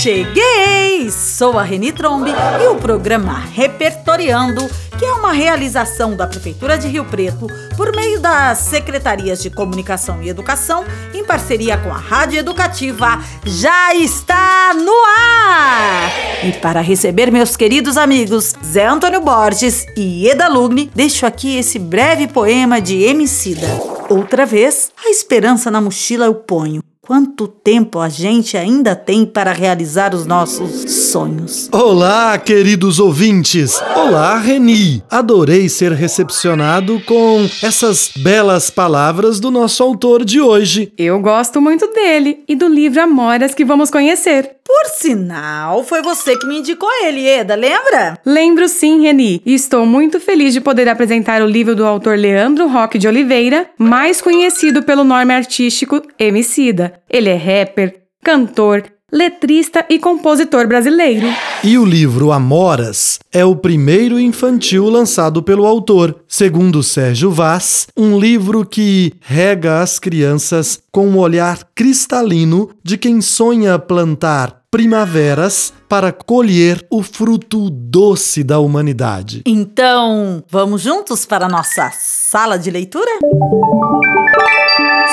Cheguei! Sou a Reni Trombe e o programa Repertoriando, que é uma realização da Prefeitura de Rio Preto por meio das Secretarias de Comunicação e Educação, em parceria com a Rádio Educativa, já está no ar! E para receber meus queridos amigos Zé Antônio Borges e Eda Lugni, deixo aqui esse breve poema de Emicida. Outra vez, a esperança na mochila eu ponho Quanto tempo a gente ainda tem para realizar os nossos sonhos? Olá, queridos ouvintes! Olá, Reni! Adorei ser recepcionado com essas belas palavras do nosso autor de hoje. Eu gosto muito dele e do livro Amoras que vamos conhecer. Por sinal, foi você que me indicou ele, Eda, lembra? Lembro sim, Reni. E estou muito feliz de poder apresentar o livro do autor Leandro Roque de Oliveira, mais conhecido pelo nome artístico Emicida. Ele é rapper, cantor, letrista e compositor brasileiro. E o livro Amoras é o primeiro infantil lançado pelo autor, segundo Sérgio Vaz, um livro que rega as crianças com um olhar cristalino de quem sonha plantar primaveras para colher o fruto doce da humanidade. Então, vamos juntos para a nossa sala de leitura?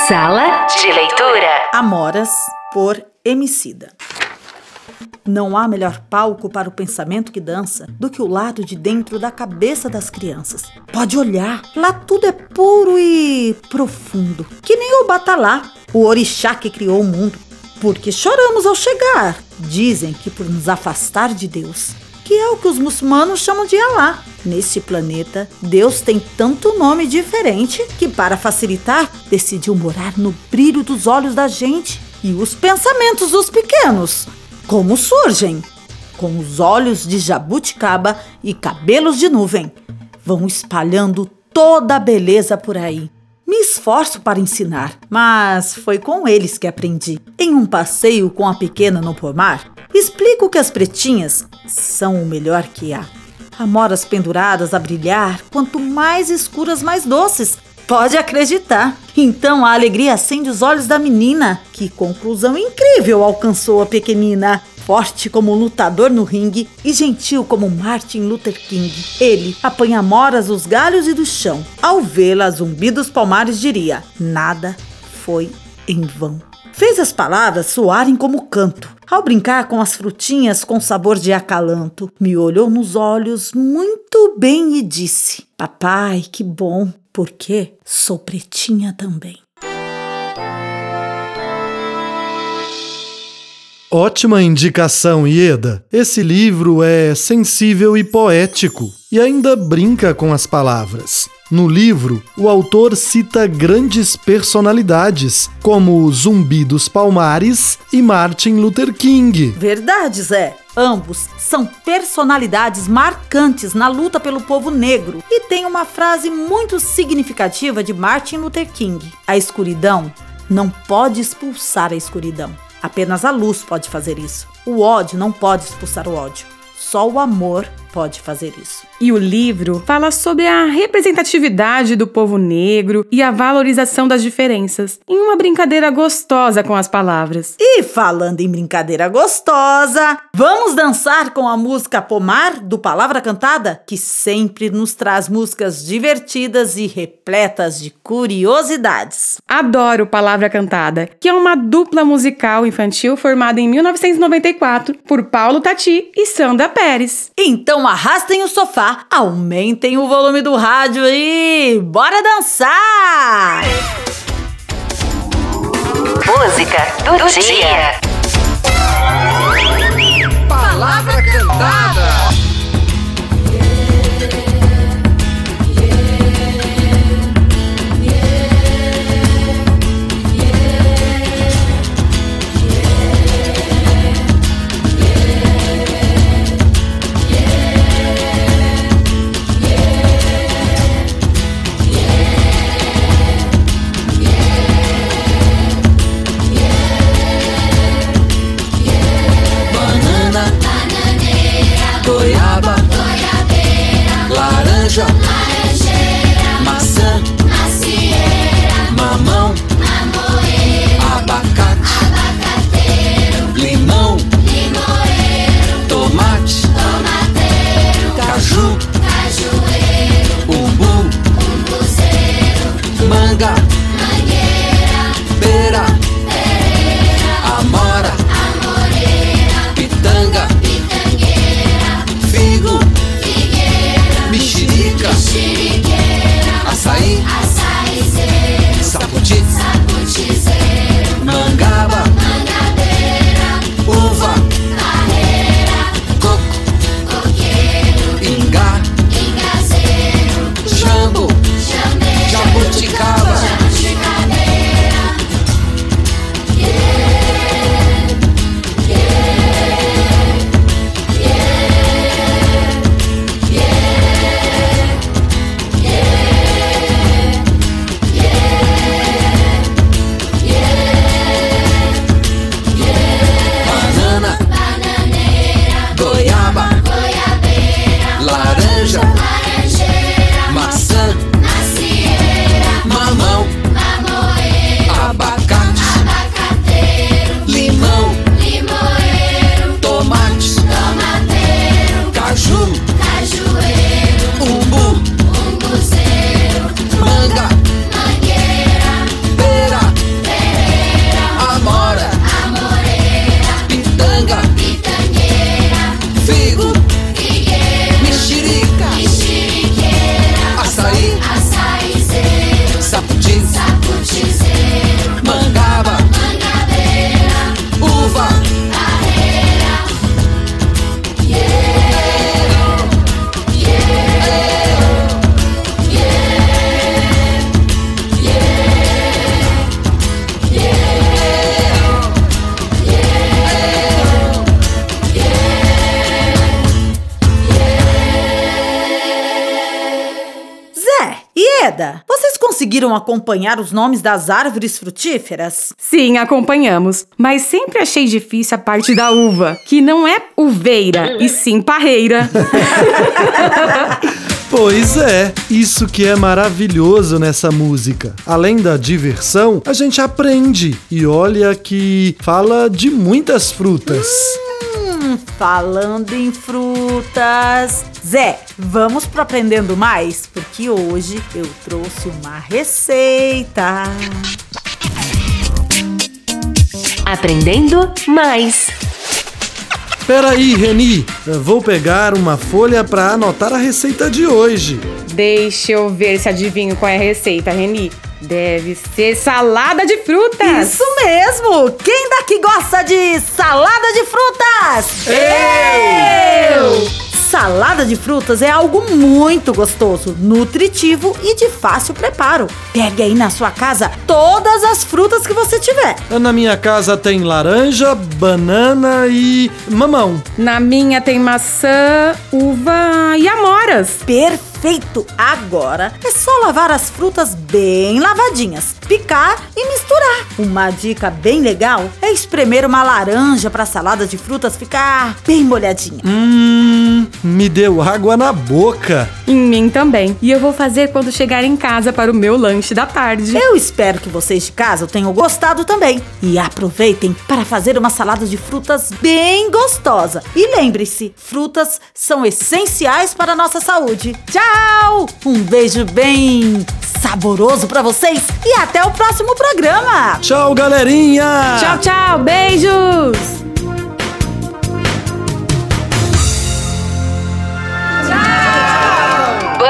Sala de leitura. Amoras por Emicida. Não há melhor palco para o pensamento que dança do que o lado de dentro da cabeça das crianças. Pode olhar, lá tudo é puro e profundo, que nem o Batalá, o orixá que criou o mundo. Porque choramos ao chegar. Dizem que por nos afastar de Deus, que é o que os muçulmanos chamam de Alá. Nesse planeta, Deus tem tanto nome diferente que, para facilitar, decidiu morar no brilho dos olhos da gente e os pensamentos dos pequenos. Como surgem? Com os olhos de jabuticaba e cabelos de nuvem. Vão espalhando toda a beleza por aí. Me esforço para ensinar, mas foi com eles que aprendi. Em um passeio com a pequena no pomar, explico que as pretinhas são o melhor que há. Amoras penduradas a brilhar, quanto mais escuras, mais doces. Pode acreditar. Então a alegria acende os olhos da menina. Que conclusão incrível alcançou a pequenina! Forte como um lutador no ringue e gentil como Martin Luther King. Ele apanha moras dos galhos e do chão. Ao vê-la, zumbi dos palmares diria: Nada foi em vão. Fez as palavras soarem como canto. Ao brincar com as frutinhas com sabor de acalanto, me olhou nos olhos muito bem e disse: Papai, que bom, porque sou pretinha também. Ótima indicação, Ieda. Esse livro é sensível e poético e ainda brinca com as palavras. No livro, o autor cita grandes personalidades, como Zumbi dos Palmares e Martin Luther King. Verdade, Zé. Ambos são personalidades marcantes na luta pelo povo negro e tem uma frase muito significativa de Martin Luther King: A escuridão não pode expulsar a escuridão. Apenas a luz pode fazer isso. O ódio não pode expulsar o ódio. Só o amor pode fazer isso. E o livro fala sobre a representatividade do povo negro e a valorização das diferenças, em uma brincadeira gostosa com as palavras. E falando em brincadeira gostosa, vamos dançar com a música Pomar do Palavra Cantada, que sempre nos traz músicas divertidas e repletas de curiosidades. Adoro Palavra Cantada, que é uma dupla musical infantil formada em 1994 por Paulo Tati e Sandra Pérez. Então arrastem o sofá, aumentem o volume do rádio e bora dançar! Música do, do dia. dia. Palavra cantada. Vocês conseguiram acompanhar os nomes das árvores frutíferas? Sim, acompanhamos. Mas sempre achei difícil a parte da uva, que não é uveira, e sim parreira. Pois é, isso que é maravilhoso nessa música. Além da diversão, a gente aprende. E olha que fala de muitas frutas. Hum, falando em frutas. Zé, vamos pro Aprendendo Mais? Porque hoje eu trouxe uma receita. Aprendendo mais. Peraí, Reni, eu vou pegar uma folha para anotar a receita de hoje. Deixa eu ver se adivinho qual é a receita, Reni. Deve ser salada de frutas. Isso mesmo! Quem daqui gosta de salada de frutas? Eu! Salada de frutas é algo muito gostoso, nutritivo e de fácil preparo. Pegue aí na sua casa todas as frutas que você tiver. Na minha casa tem laranja, banana e mamão. Na minha tem maçã, uva e amoras. Perfeito! Agora é só lavar as frutas bem lavadinhas, picar e misturar. Uma dica bem legal é espremer uma laranja para a salada de frutas ficar bem molhadinha. Hum, me deu água na boca. Em mim também. E eu vou fazer quando chegar em casa para o meu lanche da tarde. Eu espero que vocês de casa tenham gostado também. E aproveitem para fazer uma salada de frutas bem gostosa. E lembre-se, frutas são essenciais para a nossa saúde. Tchau! Um beijo bem saboroso para vocês e até o próximo programa. Tchau, galerinha! Tchau, tchau. Beijos.